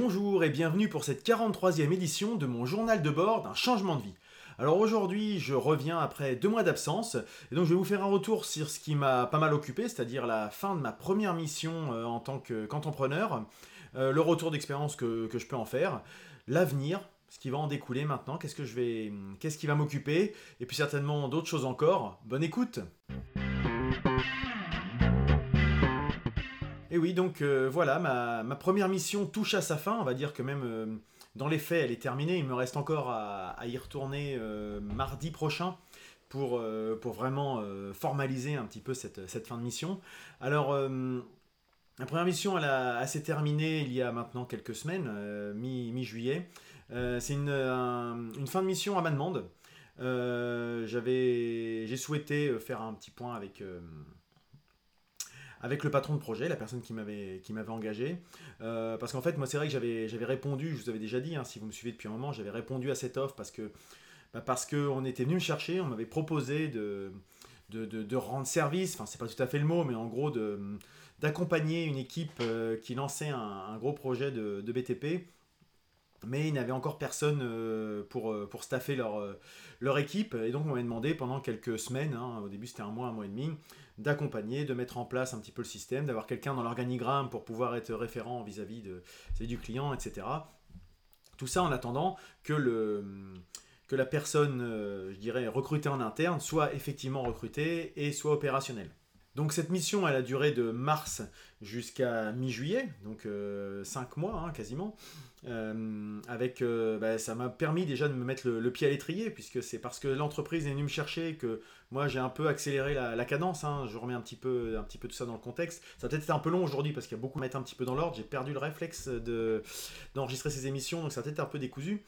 Bonjour et bienvenue pour cette 43e édition de mon journal de bord d'un changement de vie. Alors aujourd'hui, je reviens après deux mois d'absence, et donc je vais vous faire un retour sur ce qui m'a pas mal occupé, c'est-à-dire la fin de ma première mission euh, en tant qu'entrepreneur, euh, le retour d'expérience que, je peux en faire, l'avenir, ce qui va en découler maintenant, qu'est-ce que je vais, qu'est-ce qui va m'occuper, et puis certainement d'autres choses encore. Bonne écoute. Et oui, donc euh, voilà, ma, première mission touche à sa fin. On va dire que même dans les faits, elle est terminée. Il me reste encore à, y retourner euh, mardi prochain pour, euh, vraiment euh, formaliser un petit peu cette, fin de mission. Alors, la première mission, elle, a, s'est terminée il y a maintenant quelques semaines, mi-juillet. c'est une, une, fin de mission à ma demande. j'avais, j'ai souhaité faire un petit point avec avec le patron de projet, la personne qui m'avait m'avait engagé. Euh, parce qu'en fait, moi, c'est vrai que j'avais répondu, je vous avais déjà dit, hein, si vous me suivez depuis un moment, j'avais répondu à cette offre parce que bah, parce qu'on était venu me chercher, on m'avait proposé de de, rendre service, enfin c'est pas tout à fait le mot, mais en gros d'accompagner une équipe euh, qui lançait un, gros projet de, de BTP mais ils n'avaient encore personne euh, pour, pour staffer leur, leur équipe. Et donc, on m'a demandé pendant quelques semaines, hein, au début c'était un mois, un mois et demi, d'accompagner, de mettre en place un petit peu le système, d'avoir quelqu'un dans l'organigramme pour pouvoir être référent vis-à-vis du client, etc. Tout ça en attendant que, que la personne, je dirais, recrutée en interne soit effectivement recrutée et soit opérationnelle. Donc cette mission, elle a duré de mars jusqu'à mi-juillet, donc 5 euh, mois hein, quasiment. Euh, avec, euh, bah, ça m'a permis déjà de me mettre le, pied à l'étrier, puisque c'est parce que l'entreprise est venue me chercher que moi j'ai un peu accéléré la, cadence. Hein. je remets un petit, peu, un petit peu tout ça dans le contexte. Ça a peut-être été un peu long aujourd'hui parce qu'il y a beaucoup à mettre un petit peu dans l'ordre. J'ai perdu le réflexe d'enregistrer ces émissions, donc ça a peut-être un peu décousu.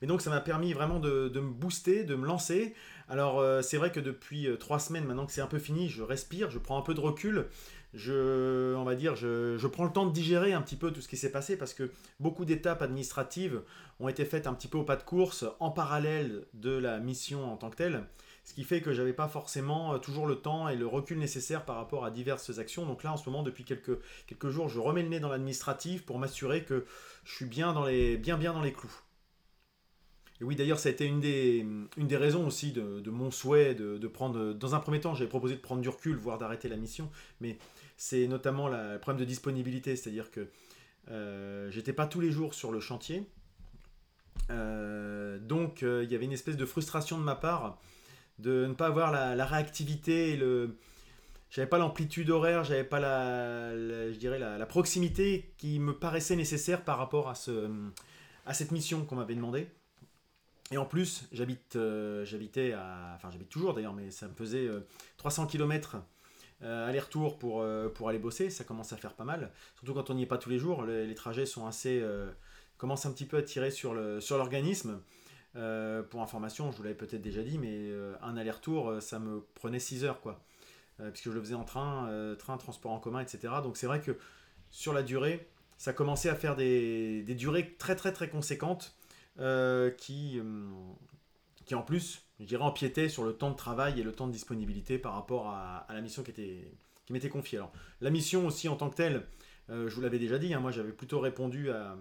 Mais donc ça m'a permis vraiment de, me booster, de me lancer. Alors euh, c'est vrai que depuis euh, trois semaines maintenant que c'est un peu fini, je respire, je prends un peu de recul. Je, on va dire, je, prends le temps de digérer un petit peu tout ce qui s'est passé parce que beaucoup d'étapes administratives ont été faites un petit peu au pas de course en parallèle de la mission en tant que telle. Ce qui fait que j'avais pas forcément euh, toujours le temps et le recul nécessaire par rapport à diverses actions. Donc là, en ce moment, depuis quelques, quelques jours, je remets le nez dans l'administratif pour m'assurer que je suis bien, dans les, bien, bien dans les clous. Et oui, d'ailleurs, ça a été une des, une des raisons aussi de, mon souhait de, prendre. Dans un premier temps, j'avais proposé de prendre du recul, voire d'arrêter la mission, mais c'est notamment le problème de disponibilité, c'est-à-dire que euh, j'étais pas tous les jours sur le chantier. Euh, donc, euh, il y avait une espèce de frustration de ma part de ne pas avoir la, réactivité et le. J'avais pas l'amplitude horaire, j'avais pas la, je dirais la, proximité qui me paraissait nécessaire par rapport à, ce, à cette mission qu'on m'avait demandé. Et en plus, j'habite, euh, j'habitais à, enfin j'habite toujours d'ailleurs, mais ça me faisait 300 euh, km euh, aller-retour pour, pour aller bosser. Ça commence à faire pas mal, surtout quand on n'y est pas tous les jours. Les, trajets sont assez, commencent un petit peu à tirer sur le sur l'organisme. pour information, je vous l'avais peut-être déjà dit, mais un aller-retour, ça me prenait 6 heures quoi, puisque je le faisais en train, train, transport en commun, etc. Donc c'est vrai que sur la durée, ça commençait à faire des, des durées très très très conséquentes euh, qui, euh, qui en plus, je dirais, empiétait sur le temps de travail et le temps de disponibilité par rapport à, la mission qui, était, qui m'était confiée. Alors, la mission aussi en tant que telle, euh, je vous l'avais déjà dit, hein, moi j'avais plutôt répondu à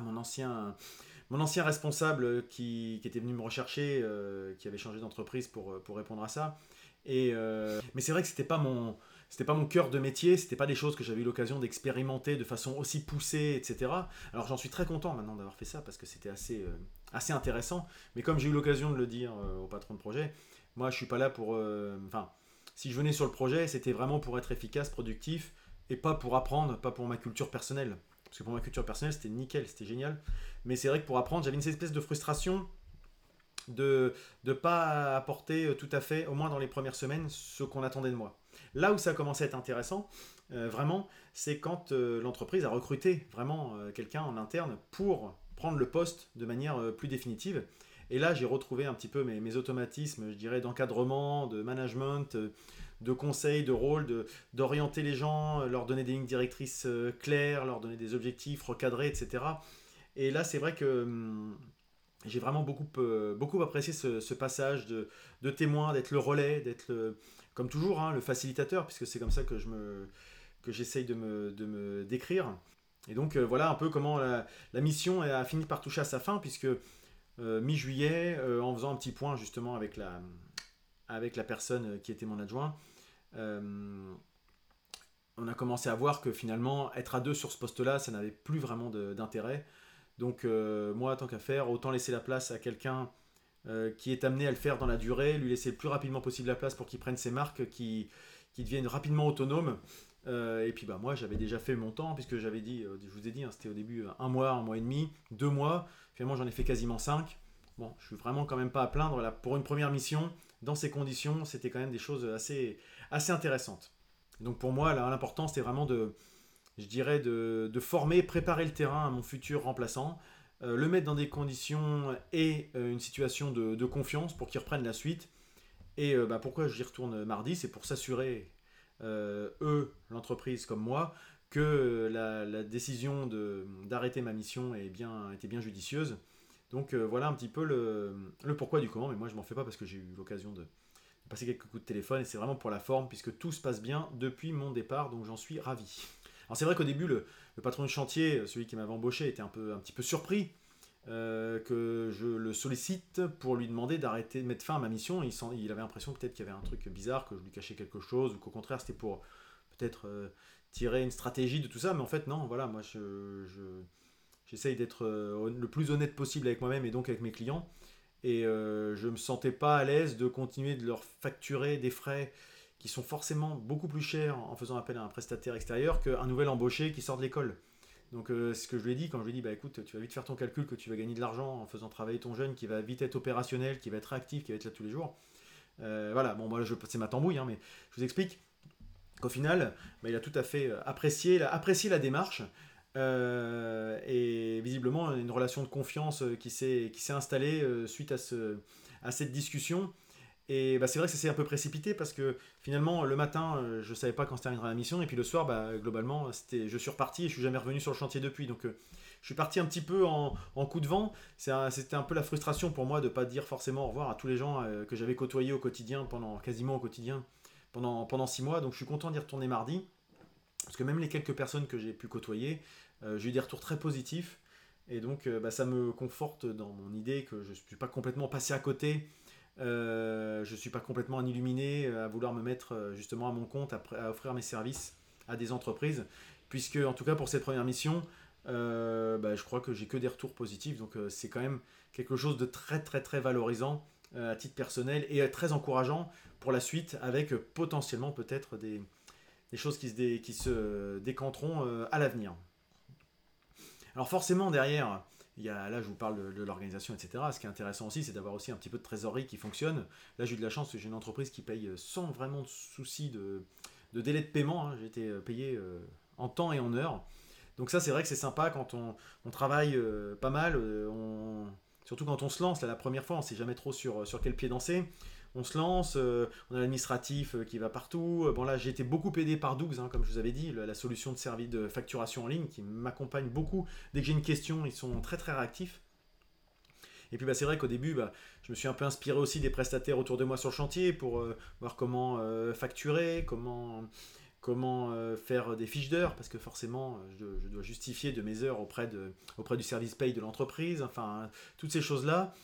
mon ancien mon ancien responsable qui, qui, était venu me rechercher, qui avait changé d'entreprise pour, pour répondre à ça. Et, mais c'est vrai que c'était pas mon c'était pas mon cœur de métier, c'était pas des choses que j'avais eu l'occasion d'expérimenter de façon aussi poussée, etc. Alors j'en suis très content maintenant d'avoir fait ça parce que c'était assez, euh, assez intéressant. Mais comme j'ai eu l'occasion de le dire euh, au patron de projet, moi je suis pas là pour. Euh, enfin, si je venais sur le projet, c'était vraiment pour être efficace, productif et pas pour apprendre, pas pour ma culture personnelle. Parce que pour ma culture personnelle, c'était nickel, c'était génial. Mais c'est vrai que pour apprendre, j'avais une espèce de frustration de ne pas apporter tout à fait, au moins dans les premières semaines, ce qu'on attendait de moi. Là où ça a commencé à être intéressant, euh, vraiment, c'est quand euh, l'entreprise a recruté vraiment euh, quelqu'un en interne pour prendre le poste de manière plus définitive. Et là, j'ai retrouvé un petit peu mes, automatismes, je dirais, d'encadrement, de management, de conseil, de rôle, d'orienter les gens, leur donner des lignes directrices claires, leur donner des objectifs recadrés, etc. Et là, c'est vrai que hum, j'ai vraiment beaucoup, beaucoup apprécié ce, passage de, de témoin, d'être le relais, d'être comme toujours, hein, le facilitateur, puisque c'est comme ça que je me que j'essaye de me, de me décrire. Et donc voilà un peu comment la, mission a fini par toucher à sa fin, puisque mi-juillet, en faisant un petit point justement avec la, avec la personne qui était mon adjoint, on a commencé à voir que finalement, être à deux sur ce poste-là, ça n'avait plus vraiment d'intérêt. Donc euh, moi, tant qu'à faire, autant laisser la place à quelqu'un euh, qui est amené à le faire dans la durée, lui laisser le plus rapidement possible la place pour qu'il prenne ses marques, qui, qui devienne rapidement autonome. Euh, et puis bah moi j'avais déjà fait mon temps puisque j'avais dit, je vous ai dit, hein, c'était au début un mois, un mois et demi, deux mois. Finalement j'en ai fait quasiment cinq. Bon, je suis vraiment quand même pas à plaindre. Là, pour une première mission, dans ces conditions, c'était quand même des choses assez, assez intéressantes. Donc pour moi, l'important, c'était vraiment de, je dirais, de, former, préparer le terrain à mon futur remplaçant, euh, le mettre dans des conditions et euh, une situation de, confiance pour qu'il reprenne la suite. Et euh, bah, pourquoi j'y retourne mardi? C'est pour s'assurer, eux, l'entreprise comme moi, que la, décision d'arrêter ma mission est bien, était bien judicieuse. Donc voilà un petit peu le, pourquoi du comment, mais moi je m'en fais pas parce que j'ai eu l'occasion de, passer quelques coups de téléphone et c'est vraiment pour la forme puisque tout se passe bien depuis mon départ, donc j'en suis ravi. Alors c'est vrai qu'au début, le, patron du chantier, celui qui m'avait embauché, était un, peu, un petit peu surpris euh, que je le sollicite pour lui demander d'arrêter de mettre fin à ma mission. Il, avait l'impression peut-être qu'il y avait un truc bizarre, que je lui cachais quelque chose, ou qu'au contraire c'était pour peut-être euh, tirer une stratégie de tout ça, mais en fait non, voilà, moi je, j'essaye d'être euh, le plus honnête possible avec moi-même et donc avec mes clients. Et euh, je ne me sentais pas à l'aise de continuer de leur facturer des frais qui sont forcément beaucoup plus chers en faisant appel à un prestataire extérieur qu'un nouvel embauché qui sort de l'école. Donc euh, ce que je lui ai dit quand je lui ai dit bah écoute tu vas vite faire ton calcul que tu vas gagner de l'argent en faisant travailler ton jeune qui va vite être opérationnel, qui va être actif, qui va être là tous les jours. Voilà, bon moi c'est ma tambouille hein, mais je vous explique qu'au final bah, il a tout à fait apprécié, apprécié la démarche euh, et visiblement, une relation de confiance euh, qui s'est installée euh, suite à, ce, à cette discussion. Et bah, c'est vrai que ça s'est un peu précipité parce que finalement, le matin, je ne savais pas quand se terminerait la mission. Et puis le soir, bah, globalement, je suis reparti et je suis jamais revenu sur le chantier depuis. Donc je suis parti un petit peu en, en coup de vent. C'était un peu la frustration pour moi de ne pas dire forcément au revoir à tous les gens que j'avais côtoyés au quotidien, pendant, quasiment au quotidien, pendant, pendant six mois. Donc je suis content d'y retourner mardi. Parce que même les quelques personnes que j'ai pu côtoyer, j'ai eu des retours très positifs. Et donc, euh, bah, ça me conforte dans mon idée que je ne suis pas complètement passé à côté. Euh, je ne suis pas complètement un illuminé à vouloir me mettre justement à mon compte, à, offrir mes services à des entreprises. Puisque, en tout cas, pour cette première mission, bah, je crois que j'ai que des retours positifs. Donc, c'est quand même quelque chose de très, très, très valorisant à titre personnel et très encourageant pour la suite avec potentiellement peut-être des, choses qui se, qui se décanteront à l'avenir. Alors forcément derrière, il y a, là je vous parle de, l'organisation, etc. Ce qui est intéressant aussi, c'est d'avoir aussi un petit peu de trésorerie qui fonctionne. Là j'ai eu de la chance, j'ai une entreprise qui paye sans vraiment de souci de, délai de paiement. Hein. J'ai été euh, payé euh, en temps et en heure. Donc ça c'est vrai que c'est sympa quand on, travaille euh, pas mal, surtout quand on se lance, la première fois on sait jamais trop sur, sur quel pied danser on se lance, euh, on a l'administratif euh, qui va partout. Euh, bon là, j'ai été beaucoup aidé par Dougs, hein, comme je vous avais dit, la, solution de service de facturation en ligne qui m'accompagne beaucoup. Dès que j'ai une question, ils sont très très réactifs. Et puis bah, c'est vrai qu'au début, bah, je me suis un peu inspiré aussi des prestataires autour de moi sur le chantier pour voir comment facturer, comment, comment faire des fiches d'heures, parce que forcément, je, dois justifier de mes heures auprès, de, auprès du service paye de l'entreprise, enfin, toutes ces choses-là.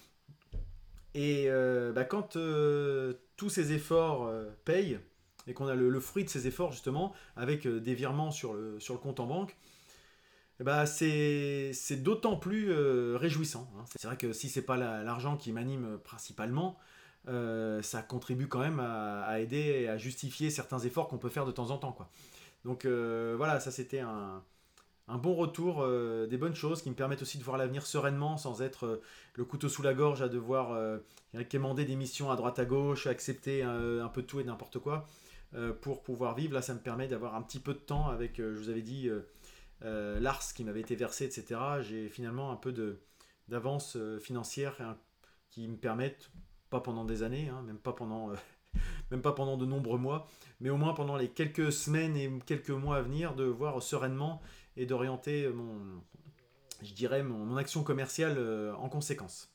Et euh, bah, quand euh, tous ces efforts euh, payent, et qu'on a le, fruit de ces efforts justement, avec des virements sur le, sur le compte en banque, bah, c'est d'autant plus réjouissant. Hein. C'est vrai que si c'est pas l'argent qui m'anime principalement, ça contribue quand même à, aider et à justifier certains efforts qu'on peut faire de temps en temps. Quoi. Donc voilà, ça c'était un, un bon retour, euh, des bonnes choses qui me permettent aussi de voir l'avenir sereinement sans être euh, le couteau sous la gorge à devoir euh, quémander des missions à droite à gauche, accepter un, peu tout et n'importe quoi pour pouvoir vivre. Là, ça me permet d'avoir un petit peu de temps avec, je vous avais dit, l'ARS qui m'avait été versé, etc. J'ai finalement un peu d'avance financière qui me permettent, pas pendant des années, hein, même pas pendant même pas pendant de nombreux mois, mais au moins pendant les quelques semaines et quelques mois à venir, de voir sereinement et d'orienter mon, je dirais, mon, action commerciale euh, en conséquence.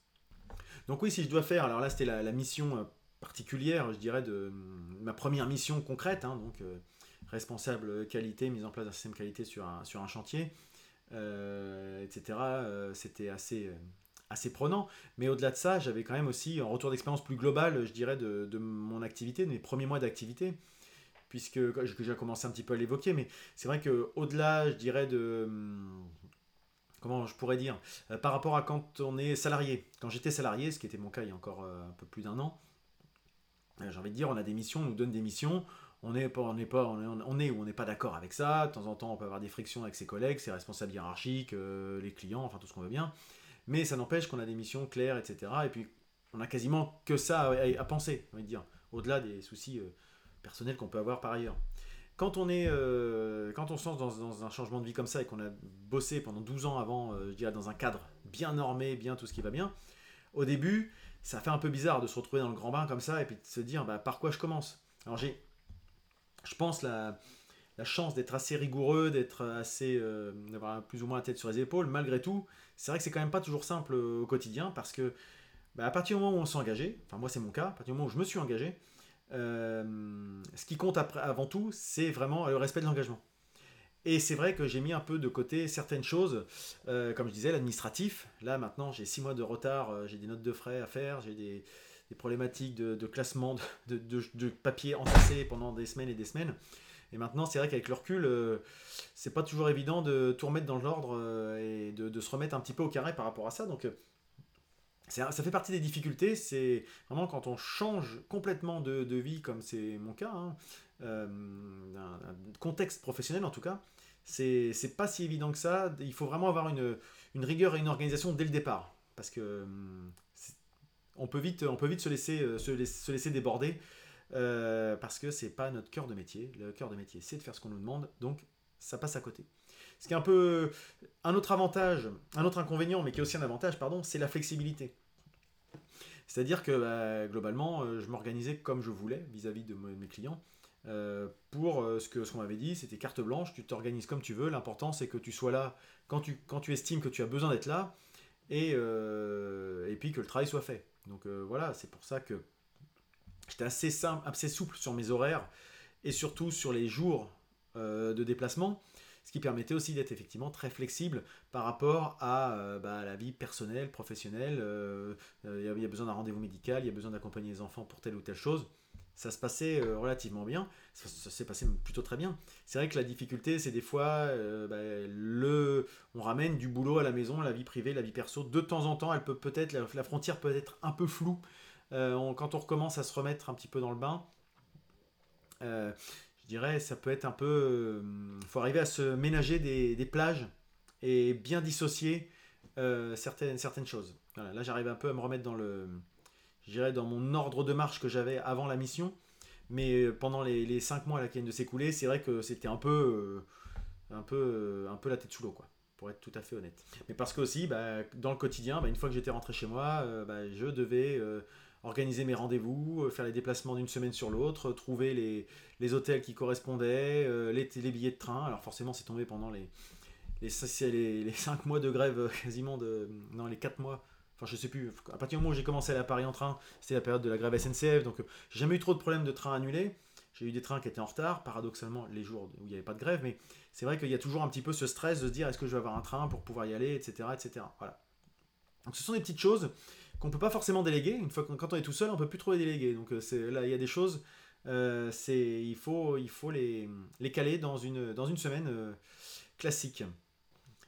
Donc oui, si je dois faire, alors là c'était la, mission euh, particulière, je dirais, de, ma première mission concrète, hein, donc euh, responsable qualité, mise en place d'un système qualité sur un, sur un chantier. etc. C'était assez assez prenant. Mais au-delà de ça, j'avais quand même aussi un retour d'expérience plus global, je dirais, de, de, mon activité, de mes premiers mois d'activité, puisque j'ai commencé un petit peu à l'évoquer. Mais c'est vrai que au-delà, je dirais, de hum, comment je pourrais dire, euh, par rapport à quand on est salarié. Quand j'étais salarié, ce qui était mon cas il y a encore euh, un peu plus d'un an, euh, j'ai envie de dire, on a des missions, on nous donne des missions, on est, pas, on pas, on est, ou on n'est pas d'accord avec ça, de temps en temps on peut avoir des frictions avec ses collègues, ses responsables hiérarchiques, les clients, enfin tout ce qu'on veut bien, mais ça n'empêche qu'on a des missions claires, etc. Et puis on a quasiment que ça à, penser, on dire, au-delà des soucis personnels qu'on peut avoir par ailleurs quand on est euh, quand on se lance dans, un changement de vie comme ça et qu'on a bossé pendant 12 ans avant, euh, je dirais dans un cadre bien normé, bien tout ce qui va bien, au début, ça fait un peu bizarre de se retrouver dans le grand bain comme ça et puis de se dire bah, par quoi je commence? Alors j'ai, je pense, la, la chance d'être assez rigoureux, d'être assez, euh, d'avoir plus ou moins la tête sur les épaules. Malgré tout, c'est vrai que c'est quand même pas toujours simple au quotidien parce que bah, à partir du moment où on s'est engagé, enfin moi c'est mon cas, à partir du moment où je me suis engagé, euh, ce qui compte avant tout, c'est vraiment le respect de l'engagement. Et c'est vrai que j'ai mis un peu de côté certaines choses, euh, comme je disais, l'administratif. Là, maintenant, j'ai six mois de retard, euh, j'ai des notes de frais à faire, j'ai des, problématiques de, classement de, de, papier entassé pendant des semaines et des semaines. Et maintenant, c'est vrai qu'avec le recul, c'est pas toujours évident de tout remettre dans l'ordre et de, se remettre un petit peu au carré par rapport à ça. Donc, ça fait partie des difficultés, c'est vraiment quand on change complètement de, vie, comme c'est mon cas, hein, euh, un, contexte professionnel en tout cas, c'est pas si évident que ça. Il faut vraiment avoir une, rigueur et une organisation dès le départ, parce que hum, on peut vite, on peut vite se laisser, euh, se laisser, déborder, euh, parce que c'est pas notre cœur de métier. Le cœur de métier, c'est de faire ce qu'on nous demande, donc ça passe à côté. Ce qui est un peu un autre avantage, un autre inconvénient, mais qui est aussi un avantage, pardon, c'est la flexibilité. C'est-à-dire que bah, globalement, euh, je m'organisais comme je voulais vis-à-vis de mes clients. Euh, pour euh, ce que ce qu'on m'avait dit, c'était carte blanche, tu t'organises comme tu veux. L'important, c'est que tu sois là quand tu, estimes que tu as besoin d'être là et, et puis que le travail soit fait. Donc voilà, c'est pour ça que j'étais assez, simple, assez souple sur mes horaires et surtout sur les jours de déplacement ce qui permettait aussi d'être effectivement très flexible par rapport à, euh, bah, la vie personnelle, professionnelle. Euh, euh, il y, a besoin d'un rendez-vous médical, il y a besoin d'accompagner les enfants pour telle ou telle chose. Ça se passait relativement bien, ça, s'est passé plutôt très bien. C'est vrai que la difficulté, c'est des fois, bah, le, on ramène du boulot à la maison, la vie privée, la vie perso. De temps en temps, elle peut peut-être, la, frontière peut être un peu floue. quand on recommence à se remettre un petit peu dans le bain, dirais, ça peut être un peu. Il euh, faut arriver à se ménager des, plages et bien dissocier euh, certaines, certaines choses. là, j'arrive un peu à me remettre dans le. Je dans mon ordre de marche que j'avais avant la mission. Mais euh, pendant les, les 5 mois qui viennent de s'écouler, c'est vrai que c'était un peu, un, peu, un peu la tête sous l'eau, quoi pour être tout à fait honnête. Mais parce que aussi, bah, dans le quotidien, bah, une fois que j'étais rentré chez moi, bah, je devais organiser mes rendez-vous, euh, faire les déplacements d'une semaine sur l'autre, trouver les, les, hôtels qui correspondaient, euh, les, les, billets de train. Alors forcément, c'est tombé pendant les, les, les, les 5 mois de grève, euh, quasiment de... Non, les 4 mois. Enfin, je sais plus. À partir du moment où j'ai commencé à aller à Paris en train, c'était la période de la grève SNCF. Donc, j'ai jamais eu trop de problèmes de trains annulés. J'ai eu des trains qui étaient en retard, paradoxalement, les jours où il n'y avait pas de grève. Mais c'est vrai qu'il y a toujours un petit peu ce stress de se dire est-ce que je vais avoir un train pour pouvoir y aller, etc. etc. Voilà. Donc, ce sont des petites choses qu'on peut pas forcément déléguer. Une fois quand on est tout seul, on peut plus trop déléguer. Donc euh, c'est là, il y a des choses, euh, il faut il faut les, les caler dans une dans une semaine euh, classique.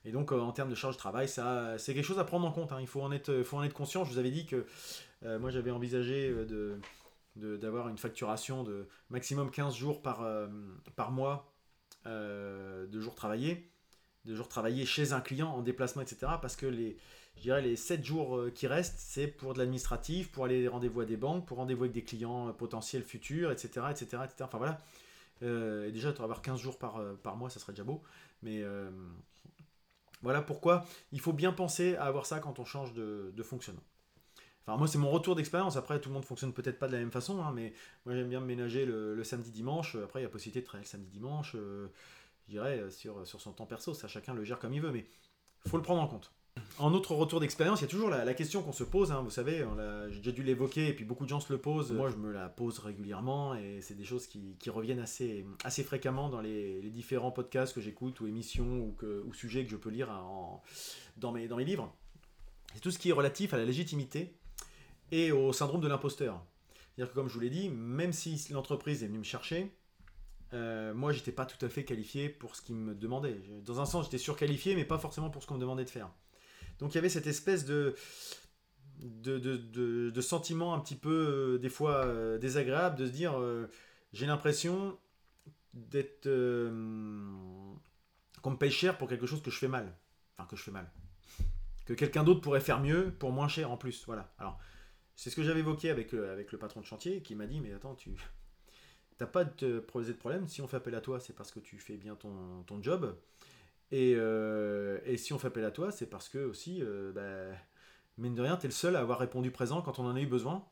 Et donc en termes de charge de travail, ça c'est quelque chose à prendre en compte. Hein. Il faut en être faut en être conscient. Je vous avais dit que moi j'avais envisagé de d'avoir une facturation de maximum 15 jours par, par mois de jours travaillés, de jours travaillés chez un client en déplacement, etc. Parce que les, je dirais les 7 jours euh, qui restent, c'est pour de l'administratif, pour aller rendez-vous à des banques, pour rendez-vous avec des clients euh, potentiels futurs, etc. etc., etc. Enfin voilà. Euh, déjà, avoir 15 jours par, mois, ça serait déjà beau. Mais voilà pourquoi il faut bien penser à avoir ça quand on change de, fonctionnement. Enfin, moi, c'est mon retour d'expérience. Après, tout le monde fonctionne peut-être pas de la même façon, hein, mais moi, j'aime bien ménager le, samedi-dimanche. Après, il y a possibilité de travailler le samedi-dimanche, je dirais, sur, sur son temps perso. Ça, chacun le gère comme il veut, mais faut le prendre en compte. En autre retour d'expérience, il y a toujours la, question qu'on se pose, hein, vous savez, j'ai déjà dû l'évoquer et puis beaucoup de gens se le posent. Moi, je me la pose régulièrement et c'est des choses qui, reviennent assez, assez fréquemment dans les, différents podcasts que j'écoute ou émissions ou, que, ou, sujets que je peux lire dans, mes, dans mes livres. C'est tout ce qui est relatif à la légitimité et au syndrome de l'imposteur. C'est-à-dire que, comme je vous l'ai dit, même si l'entreprise est venue me chercher, euh, moi, j'étais pas tout à fait qualifié pour ce qu'ils me demandaient. Dans un sens, j'étais surqualifié, mais pas forcément pour ce qu'on me demandait de faire. Donc il y avait cette espèce de, de, de, sentiment un petit peu, euh, des fois, euh, désagréable, de se dire, euh, j'ai l'impression d'être... qu'on me paye cher pour quelque chose que je fais mal. Enfin, que je fais mal. Que quelqu'un d'autre pourrait faire mieux pour moins cher en plus. Voilà. Alors, c'est ce que j'avais évoqué avec, avec le patron de chantier qui m'a dit, mais attends, tu... T'as pas de poser de problème. Si on fait appel à toi, c'est parce que tu fais bien ton, job. Euh, et, si on fait appel à toi, c'est parce que aussi, euh, bah, mine de rien, tu es le seul à avoir répondu présent quand on en a eu besoin.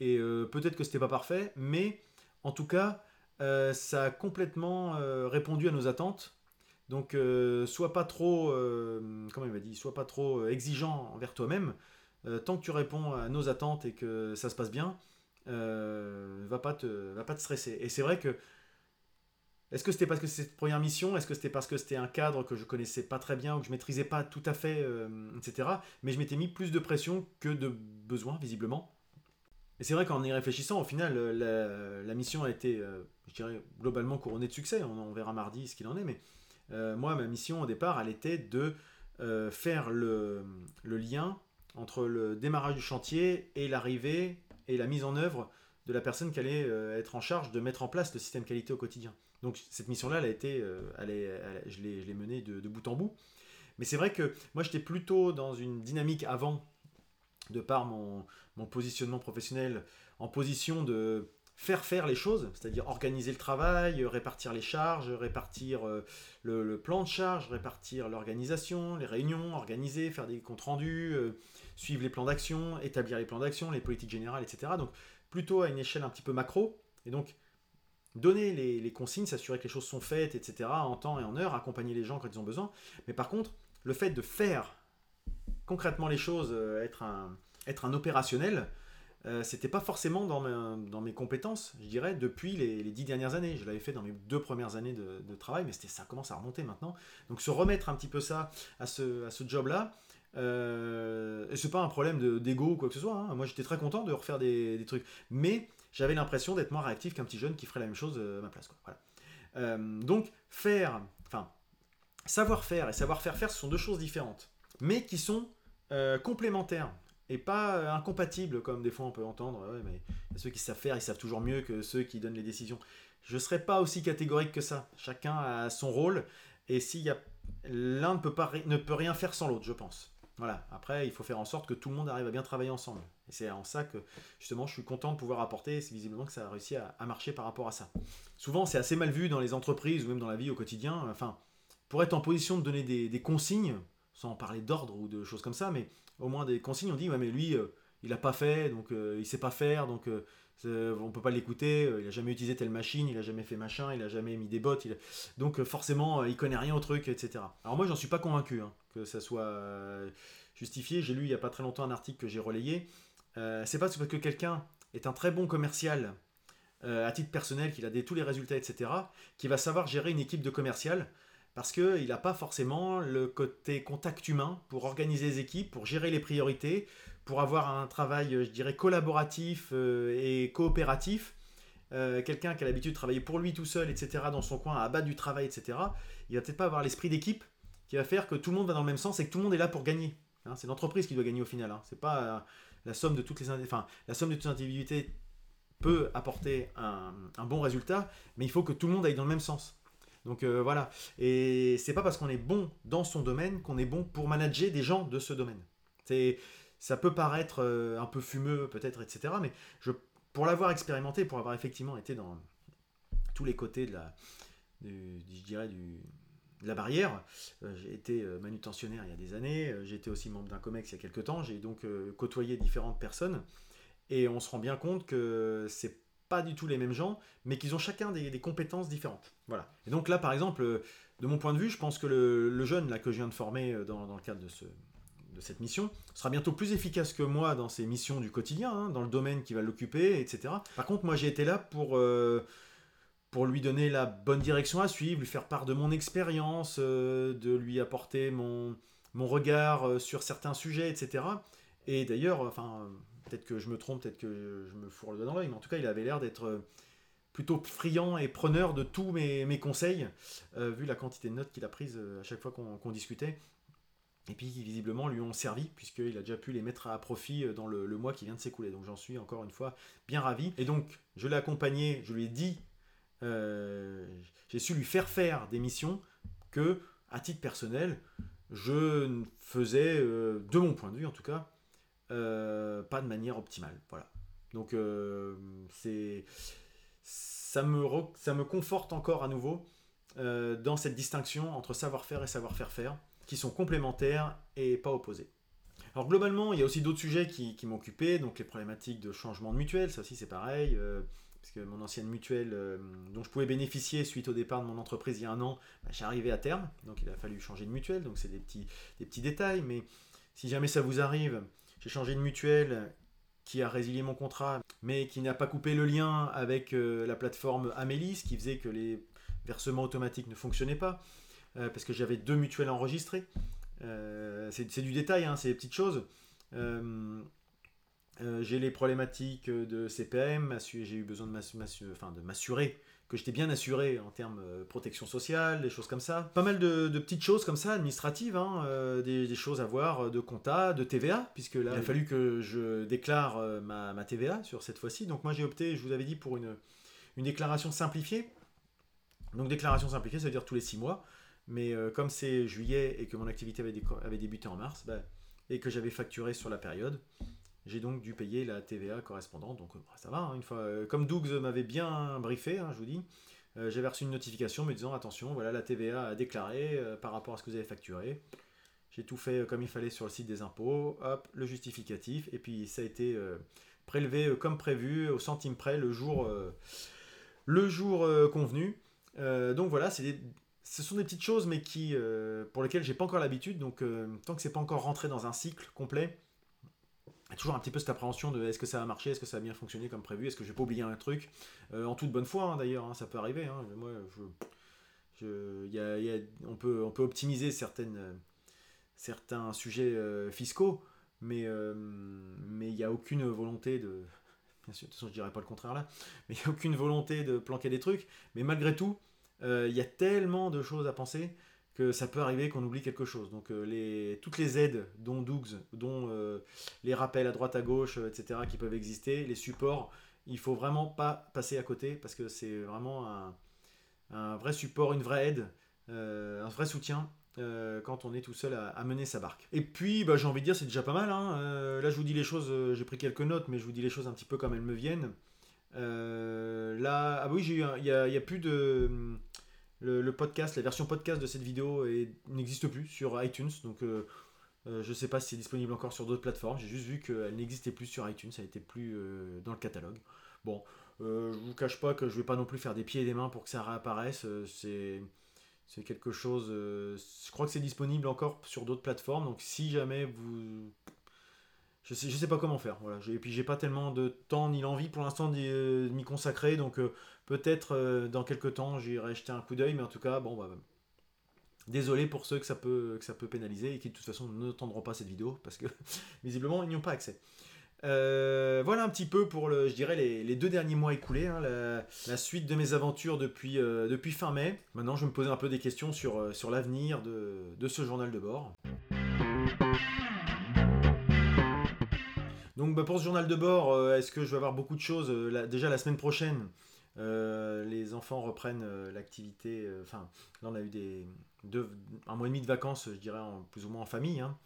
Et euh, peut-être que c'était pas parfait, mais en tout cas, ça a complètement répondu à nos attentes. Donc, sois pas trop, comment il m'a dit, sois pas trop exigeant envers toi-même. tant que tu réponds à nos attentes et que ça se passe bien, va pas te, va pas te stresser. Et c'est vrai que est-ce que c'était parce que c'était cette première mission? Est-ce que c'était parce que c'était un cadre que je connaissais pas très bien ou que je maîtrisais pas tout à fait, euh, etc. Mais je m'étais mis plus de pression que de besoin, visiblement. Et c'est vrai qu'en y réfléchissant, au final, euh, la, mission a été, euh, je dirais, globalement couronnée de succès. On, verra mardi ce qu'il en est. Mais moi, ma mission au départ, elle était de faire le, le, lien entre le démarrage du chantier et l'arrivée et la mise en œuvre de la personne qui allait être en charge de mettre en place le système qualité au quotidien. Donc cette mission-là, elle a été, euh, elle je l'ai menée de, bout en bout. Mais c'est vrai que moi, j'étais plutôt dans une dynamique avant, de par mon, positionnement professionnel, en position de faire faire les choses, c'est-à-dire organiser le travail, répartir les charges, répartir euh, le, plan de charge, répartir l'organisation, les réunions, organiser, faire des comptes rendus, euh, suivre les plans d'action, établir les plans d'action, les politiques générales, etc. Donc plutôt à une échelle un petit peu macro. Et donc donner les, consignes, s'assurer que les choses sont faites, etc., en temps et en heure, accompagner les gens quand ils ont besoin. Mais par contre, le fait de faire concrètement les choses, euh, être, un, opérationnel, euh, c'était pas forcément dans, mes compétences, je dirais, depuis les, dix dernières années. Je l'avais fait dans mes deux premières années de, travail, mais ça commence à remonter maintenant. Donc se remettre un petit peu ça à ce, à ce job-là, euh, c'est pas un problème d'ego ou quoi que ce soit. Hein. Moi j'étais très content de refaire des, trucs. Mais j'avais l'impression d'être moins réactif qu'un petit jeune qui ferait la même chose euh, à ma place. Euh, donc, faire, enfin, savoir faire et savoir faire faire, ce sont deux choses différentes, mais qui sont euh, complémentaires et pas incompatibles, comme des fois on peut entendre. mais ceux qui savent faire, ils savent toujours mieux que ceux qui donnent les décisions. Je ne serais pas aussi catégorique que ça. Chacun a son rôle, et s'il y a l'un ne ne peut rien faire sans l'autre, je pense. Voilà. Après, il faut faire en sorte que tout le monde arrive à bien travailler ensemble. Et c'est en ça que justement je suis content de pouvoir apporter, c'est visiblement que ça a réussi à, marcher par rapport à ça. Souvent c'est assez mal vu dans les entreprises ou même dans la vie au quotidien, enfin, pour être en position de donner des, consignes, sans parler d'ordre ou de choses comme ça, mais au moins des consignes, on dit, ouais mais lui, euh, il n'a pas fait, donc euh, il sait pas faire, donc euh, on peut pas l'écouter, il a jamais utilisé telle machine, il a jamais fait machin, il a jamais mis des bottes, donc forcément il connaît rien au truc, etc. Alors moi j'en suis pas convaincu hein, que ça soit justifié, j'ai lu il y a pas très longtemps un article que j'ai relayé, euh, c'est pas parce que quelqu'un est un très bon commercial euh, à titre personnel, qu'il a des, tous les résultats, etc., qu'il va savoir gérer une équipe de commercial parce qu'il n'a pas forcément le côté contact humain pour organiser les équipes, pour gérer les priorités, pour avoir un travail, je dirais, collaboratif euh, et coopératif. quelqu'un qui a l'habitude de travailler pour lui tout seul, etc., dans son coin, à battre du travail, etc., il va peut-être pas avoir l'esprit d'équipe qui va faire que tout le monde va dans le même sens et que tout le monde est là pour gagner. Hein. c'est l'entreprise qui doit gagner au final. Hein. C'est pas la somme de toutes les, enfin, la somme de toutes les individualités peut apporter un, bon résultat, mais il faut que tout le monde aille dans le même sens. Donc euh, voilà. Et c'est pas parce qu'on est bon dans son domaine qu'on est bon pour manager des gens de ce domaine. Ça peut paraître euh, un peu fumeux peut-être, etc. Mais pour l'avoir expérimenté, pour avoir effectivement été dans tous les côtés de la, je dirais du, la barrière. Euh, j'ai été euh, manutentionnaire il y a des années, j'ai été aussi membre d'un COMEX il y a quelques temps, j'ai donc côtoyé différentes personnes et on se rend bien compte que c'est pas du tout les mêmes gens, mais qu'ils ont chacun des, compétences différentes. Voilà. Et donc là, par exemple, de mon point de vue, je pense que le, jeune là, que je viens de former dans, le cadre de ce, cette mission, sera bientôt plus efficace que moi dans ses missions du quotidien, hein, dans le domaine qui va l'occuper, etc. Par contre, moi j'ai été là pour, euh, pour lui donner la bonne direction à suivre, lui faire part de mon expérience, euh, de lui apporter mon, mon regard euh, sur certains sujets, etc. Et d'ailleurs, enfin, peut-être que je me trompe, peut-être que je me fourre le doigt dans l'œil, mais en tout cas, il avait l'air d'être plutôt friand et preneur de tous mes, mes conseils, vu la quantité de notes qu'il a prises à chaque fois qu'on discutait et puis qui visiblement lui ont servi, puisqu'il a déjà pu les mettre à profit euh, dans le, mois qui vient de s'écouler. Donc j'en suis encore une fois bien ravi. Et donc je l'ai accompagné, je lui ai dit, euh, j'ai su lui faire faire des missions que, à titre personnel, je faisais, euh, de mon point de vue en tout cas, pas de manière optimale. Voilà. Donc c'est ça me, ça me conforte encore à nouveau dans cette distinction entre savoir-faire et savoir-faire faire qui sont complémentaires et pas opposés. Alors globalement, il y a aussi d'autres sujets qui, m'occupaient, donc les problématiques de changement de mutuelle, ça aussi c'est pareil, euh, parce que mon ancienne mutuelle euh, dont je pouvais bénéficier suite au départ de mon entreprise il y a un an, bah, j'arrivais à terme, donc il a fallu changer de mutuelle, donc c'est des petits, des petits détails, mais si jamais ça vous arrive, j'ai changé de mutuelle qui a résilié mon contrat, mais qui n'a pas coupé le lien avec euh, la plateforme Amélis, qui faisait que les versements automatiques ne fonctionnaient pas. Euh, parce que j'avais deux mutuelles enregistrées. Euh, c'est du détail, hein, c'est des petites choses. Euh, j'ai les problématiques de CPM, j'ai eu besoin de m'assurer que j'étais bien assuré en termes de protection sociale, des choses comme ça. Pas mal de, petites choses comme ça, administratives, hein, des, choses à voir de compta, de TVA, puisque là, il a fallu que je déclare ma, TVA sur cette fois-ci. Donc moi j'ai opté, je vous avais dit, pour une, une déclaration simplifiée. Donc déclaration simplifiée, ça veut dire tous les six mois. Mais euh, comme c'est juillet et que mon activité avait, débuté en mars, bah, et que j'avais facturé sur la période, j'ai donc dû payer la TVA correspondante. Donc euh, bah, ça va, hein, une fois. Euh, comme Doug m'avait bien briefé, hein, je vous dis, j'avais reçu une notification me disant attention, voilà la TVA a déclaré par rapport à ce que vous avez facturé. J'ai tout fait comme il fallait sur le site des impôts, hop, le justificatif, et puis ça a été prélevé comme prévu, au centime près, le jour, le jour convenu. donc voilà, c'est des, ce sont des petites choses, mais qui, euh, pour lesquelles j'ai pas encore l'habitude. Donc, euh, tant que c'est pas encore rentré dans un cycle complet, y a toujours un petit peu cette appréhension de est-ce que ça va marcher, est-ce que ça va bien fonctionner comme prévu, est-ce que je vais pas oublier un truc. Euh, en toute bonne foi, hein, d'ailleurs, hein, ça peut arriver. On, peut, optimiser certains sujets fiscaux, mais il n'y a aucune volonté de. Bien sûr, de toute façon, je dirais pas le contraire là, mais il n'y a aucune volonté de planquer des trucs. Mais malgré tout, il y a tellement de choses à penser que ça peut arriver qu'on oublie quelque chose. Donc euh, les, toutes les aides, dont Dougs, dont euh, les rappels à droite à gauche, etc., qui peuvent exister, les supports, il faut vraiment pas passer à côté parce que c'est vraiment un, vrai support, une vraie aide, un vrai soutien quand on est tout seul à, mener sa barque. Et puis, bah, j'ai envie de dire, c'est déjà pas mal. Hein. là, je vous dis les choses, j'ai pris quelques notes, mais je vous dis les choses un petit peu comme elles me viennent. là, ah oui, il n'y a, plus de le, podcast, la version podcast de cette vidéo n'existe plus sur iTunes, donc euh, euh, je ne sais pas si c'est disponible encore sur d'autres plateformes. J'ai juste vu qu'elle n'existait plus sur iTunes, ça n'était plus euh, dans le catalogue. Bon, je vous cache pas que je vais pas non plus faire des pieds et des mains pour que ça réapparaisse. c'est c'est quelque chose. je crois que c'est disponible encore sur d'autres plateformes, donc si jamais vous je sais, je sais pas comment faire. Voilà. Et puis j'ai pas tellement de temps ni l'envie pour l'instant de m'y consacrer, donc Peut-être euh, dans quelques temps, j'irai jeter un coup d'œil, mais en tout cas, bon, bah, désolé pour ceux que ça peut, pénaliser et qui de toute façon ne tendront pas cette vidéo parce que visiblement ils n'y ont pas accès. Euh, voilà un petit peu pour, le, je dirais, les, deux derniers mois écoulés, hein, la, suite de mes aventures depuis, euh, depuis fin mai. Maintenant, je vais me poser un peu des questions sur, sur l'avenir de, ce journal de bord. Donc bah, pour ce journal de bord, est-ce que je vais avoir beaucoup de choses Déjà la semaine prochaine, euh, les enfants reprennent euh, l'activité. Euh, enfin, là, on a eu des, deux, un mois et demi de vacances, je dirais, plus ou moins en famille. Hein.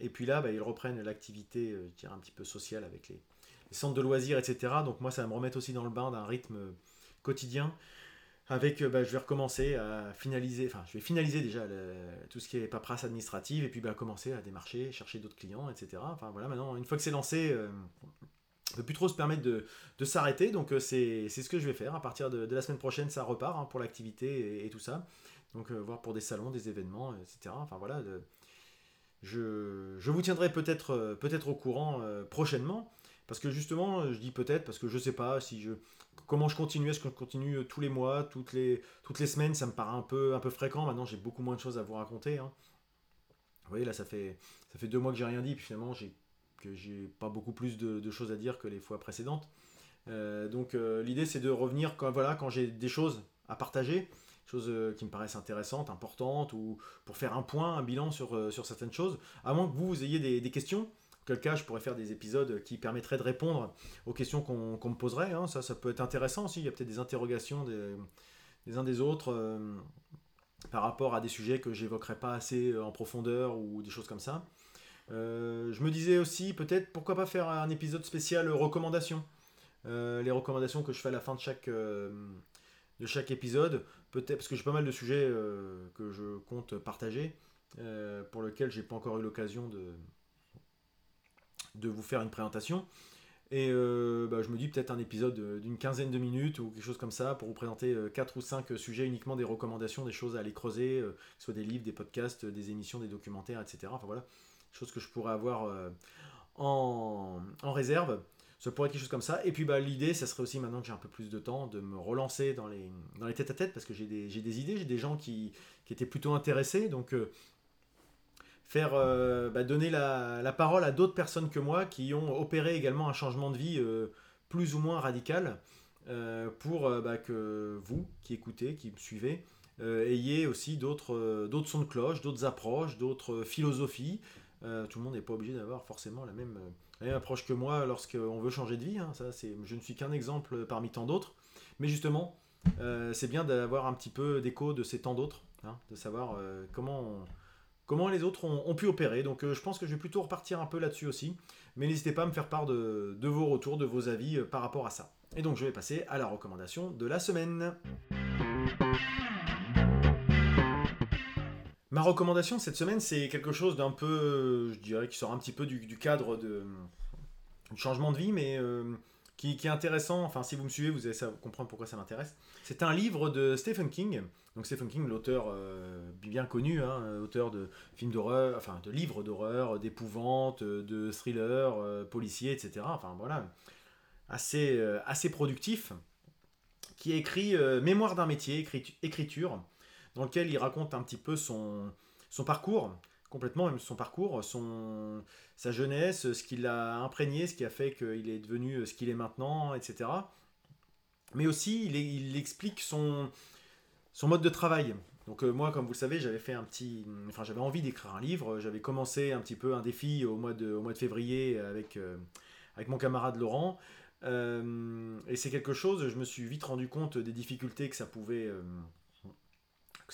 et puis là, bah, ils reprennent l'activité, je dirais, un petit peu sociale avec les, centres de loisirs, etc. Donc moi, ça va me remettre aussi dans le bain d'un rythme quotidien. Avec, bah, je vais recommencer à finaliser, enfin, je vais finaliser déjà tout ce qui est paperasse administrative et puis bah, commencer à démarcher, chercher d'autres clients, etc. Enfin voilà, maintenant, une fois que c'est lancé, ne peut plus trop se permettre de, s'arrêter, donc euh, c'est ce que je vais faire. À partir de, la semaine prochaine, ça repart hein, pour l'activité et, tout ça. Donc, euh, voir pour des salons, des événements, etc. Enfin voilà, je, je vous tiendrai peut-être peut-être au courant prochainement. Parce que justement, je dis peut-être, parce que je sais pas si je, comment je continue, est-ce que je continue tous les mois, toutes les, toutes les semaines, ça me paraît un peu, un peu fréquent. Maintenant, j'ai beaucoup moins de choses à vous raconter. Hein. Vous voyez, là, ça fait, ça fait deux mois que j'ai rien dit, puis finalement, j'ai, que j'ai pas beaucoup plus de, choses à dire que les fois précédentes. Euh, donc, euh, l'idée, c'est de revenir quand, voilà, quand j'ai des choses à partager, choses euh, qui me paraissent intéressantes, importantes, ou pour faire un point, un bilan sur, sur certaines choses, à moins que vous, vous ayez des, des questions quel cas je pourrais faire des épisodes qui permettraient de répondre aux questions qu'on me poserait. Hein. Ça, ça peut être intéressant aussi. Il y a peut-être des interrogations des, uns des autres par rapport à des sujets que j'évoquerai pas assez en profondeur ou des choses comme ça. Euh, je me disais aussi peut-être pourquoi pas faire un épisode spécial recommandations. les recommandations que je fais à la fin de chaque, de chaque épisode, peut-être parce que j'ai pas mal de sujets que je compte partager, pour lesquels j'ai pas encore eu l'occasion de, de vous faire une présentation. Et euh, bah, je me dis peut-être un épisode d'une quinzaine de minutes ou quelque chose comme ça pour vous présenter euh, quatre ou cinq sujets uniquement des recommandations, des choses à aller creuser, euh, soit des livres, des podcasts, des émissions, des documentaires, etc. Enfin voilà, choses que je pourrais avoir en, en, réserve. Ça pourrait être quelque chose comme ça. Et puis bah, l'idée, ça serait aussi maintenant que j'ai un peu plus de temps de me relancer dans les, dans les tête-à-tête parce que j'ai des, des, idées, j'ai des gens qui, qui, étaient plutôt intéressés. Donc faire euh, bah, donner la, parole à d'autres personnes que moi qui ont opéré également un changement de vie euh, plus ou moins radical euh, pour bah, que vous qui écoutez, qui me suivez, ayez aussi d'autres sons de cloche, d'autres approches, d'autres philosophies. Tout le monde n'est pas obligé d'avoir forcément la même, approche que moi lorsqu'on veut changer de vie. Hein. Ça, je ne suis qu'un exemple parmi tant d'autres. Mais justement, c'est bien d'avoir un petit peu d'écho de ces tant d'autres, hein, de savoir comment comment les autres ont, pu opérer. Donc euh, je pense que je vais plutôt repartir un peu là-dessus aussi. Mais n'hésitez pas à me faire part de, vos retours, de vos avis euh, par rapport à ça. Et donc je vais passer à la recommandation de la semaine. Ma recommandation cette semaine, c'est quelque chose d'un peu, je dirais, qui sort un petit peu du, cadre de, du changement de vie, mais euh, qui, est intéressant. Enfin, si vous me suivez, vous allez comprendre pourquoi ça m'intéresse. C'est un livre de Stephen King. Donc Stephen King, l'auteur euh, bien connu, hein, auteur de films d'horreur, enfin de livres d'horreur, d'épouvante, de thrillers, euh, policiers, etc. Enfin voilà, assez, assez productif, qui a écrit Mémoire d'un métier, écriture, dans lequel il raconte un petit peu son, parcours, complètement même son parcours, son, sa jeunesse, ce qui l'a imprégné, ce qui a fait qu'il est devenu ce qu'il est maintenant, etc. Mais aussi, il, il explique son, son mode de travail. Donc euh, moi, comme vous le savez, j'avais fait un petit, enfin j'avais envie d'écrire un livre. J'avais commencé un petit peu un défi au mois de, au mois de février avec, euh, avec mon camarade Laurent. Euh, et c'est quelque chose, je me suis vite rendu compte des difficultés que ça pouvait,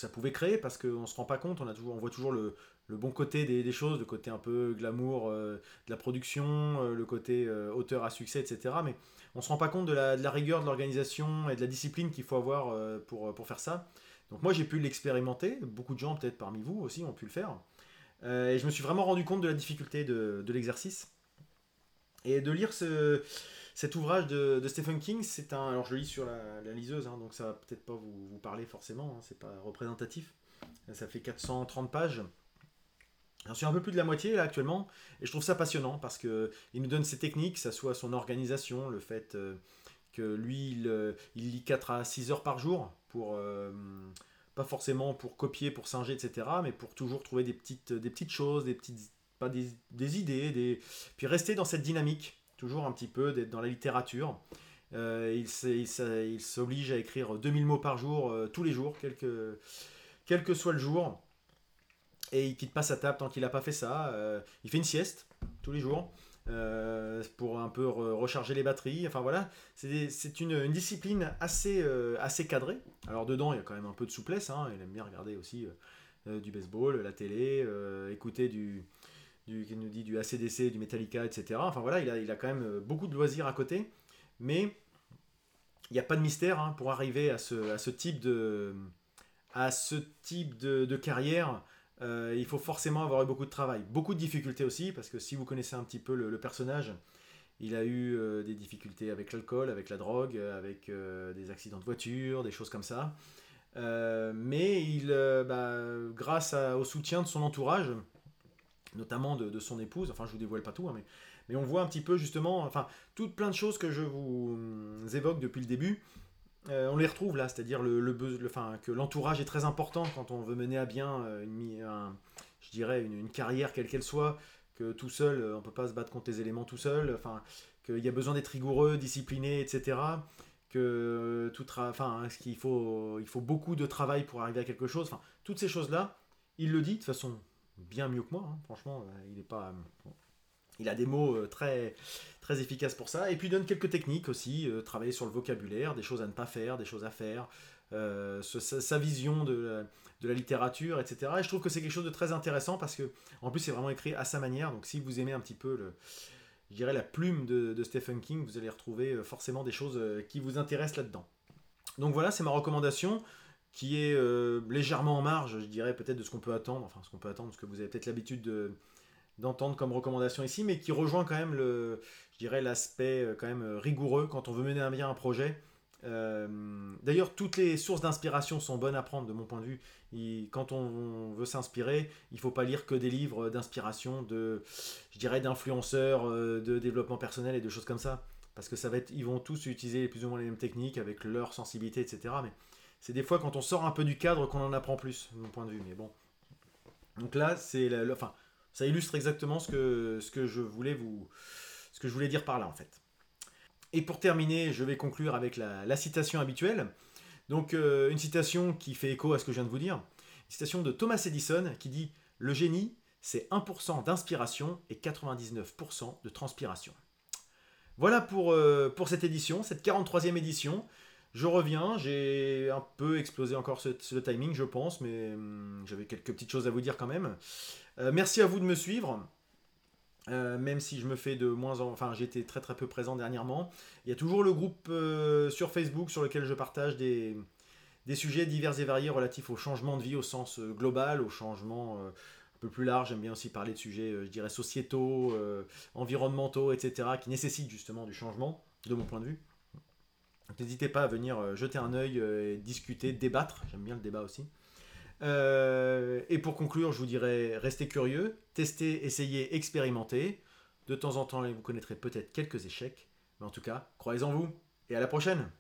ça pouvait créer parce qu'on ne se rend pas compte, on, a toujours, on voit toujours le, le bon côté des, choses, le côté un peu glamour de la production, le côté auteur à succès, etc. Mais on se rend pas compte de la, rigueur de l'organisation et de la discipline qu'il faut avoir euh, pour, pour faire ça. Donc moi j'ai pu l'expérimenter, beaucoup de gens peut-être parmi vous aussi ont pu le faire. Euh, et je me suis vraiment rendu compte de la difficulté de, l'exercice. Et de lire ce, cet ouvrage de, Stephen King, c'est un... Alors je lis sur la, liseuse, hein, donc ça va peut-être pas vous, parler forcément, hein, c'est pas représentatif. Ça fait 430 pages. J'en suis un peu plus de la moitié là actuellement, et je trouve ça passionnant parce que il nous donne ses techniques, que ça soit son organisation, le fait euh, que lui il, euh, lit 4 à 6 heures par jour pour euh, pas forcément pour copier, pour singer, etc., mais pour toujours trouver des petites, des petites choses, des petites pas des, des idées, des... puis rester dans cette dynamique, toujours un petit peu d'être dans la littérature. il s'oblige à écrire 2000 mots par jour, tous les jours, quel que, soit le jour et il quitte pas sa table tant qu'il n'a pas fait ça. Euh, il fait une sieste tous les jours euh, pour un peu recharger les batteries. Enfin voilà, c'est une, discipline assez, euh, assez cadrée. Alors dedans, il y a quand même un peu de souplesse. Hein. Il aime bien regarder aussi du baseball, la télé, écouter du, du, nous dit du ACDC, du Metallica, etc. Enfin voilà, il a, il a quand même beaucoup de loisirs à côté. Mais il n'y a pas de mystère hein, pour arriver à ce, à ce type de, à ce type de, de carrière euh, il faut forcément avoir eu beaucoup de travail. Beaucoup de difficultés aussi, parce que si vous connaissez un petit peu le, personnage, il a eu euh, des difficultés avec l'alcool, avec la drogue, avec euh, des accidents de voiture, des choses comme ça. mais il, bah, grâce au soutien de son entourage, notamment de, son épouse. Enfin, je vous dévoile pas tout, hein, mais, on voit un petit peu justement, enfin, toutes plein de choses que je vous hum, évoque depuis le début. Euh, on les retrouve là, c'est-à-dire le, le, que l'entourage est très important quand on veut mener à bien euh, une, je dirais une, carrière quelle qu'elle soit, que tout seul, euh, on peut pas se battre contre les éléments tout seul, enfin, qu'il y a besoin d'être rigoureux, discipliné, etc. Que tout enfin, hein, qu'il faut, il faut beaucoup de travail pour arriver à quelque chose. Enfin, toutes ces choses-là, il le dit de toute façon bien mieux que moi. Hein. Franchement, il est pas, il a des mots très très efficace pour ça. Et puis il donne quelques techniques aussi, euh, travailler sur le vocabulaire, des choses à ne pas faire, des choses à faire, euh, sa, vision de la, littérature, etc. Et je trouve que c'est quelque chose de très intéressant parce que, en plus, c'est vraiment écrit à sa manière. Donc si vous aimez un petit peu je dirais la plume de, Stephen King, vous allez retrouver euh, forcément des choses qui vous intéressent là-dedans. Donc voilà, c'est ma recommandation qui est légèrement en marge, je dirais peut-être de ce qu'on peut attendre, enfin ce qu'on peut attendre, parce que vous avez peut-être l'habitude de, d'entendre comme recommandation ici, mais qui rejoint quand même le, je dirais l'aspect euh, quand même euh, rigoureux quand on veut mener à bien un projet. Euh, d'ailleurs, toutes les sources d'inspiration sont bonnes à prendre de mon point de vue. quand on, veut s'inspirer, il ne faut pas lire que des livres d'inspiration, de, je dirais, d'influenceurs, de développement personnel et de choses comme ça, parce que ça va être, ils vont tous utiliser plus ou moins les mêmes techniques avec leur sensibilité, etc. Mais c'est des fois quand on sort un peu du cadre qu'on en apprend plus, de mon point de vue. Mais bon, donc là, c'est, enfin, ça illustre exactement ce que, je voulais vous, ce que je voulais dire par là en fait. Et pour terminer, je vais conclure avec la, citation habituelle. Donc euh, une citation qui fait écho à ce que je viens de vous dire. Une citation de Thomas Edison qui dit Le génie, c'est 1% d'inspiration et 99% de transpiration. Voilà pour, euh, pour cette édition, cette 43e édition. Je reviens, j'ai un peu explosé encore ce, timing, je pense, mais hum, j'avais quelques petites choses à vous dire quand même. Euh, merci à vous de me suivre. Euh, même si je me fais de moins en... Enfin, j'étais très très peu présent dernièrement. Il y a toujours le groupe euh, sur Facebook sur lequel je partage des, des, sujets divers et variés relatifs au changement de vie au sens global, au changement un peu plus large. J'aime bien aussi parler de sujets, je dirais, sociétaux, environnementaux, etc., qui nécessitent justement du changement, de mon point de vue. N'hésitez pas à venir jeter un œil, discuter, débattre. J'aime bien le débat aussi. Euh, et pour conclure, je vous dirais, restez curieux, testez, essayez, expérimentez. De temps en temps, vous connaîtrez peut-être quelques échecs. Mais en tout cas, croyez en vous. Et à la prochaine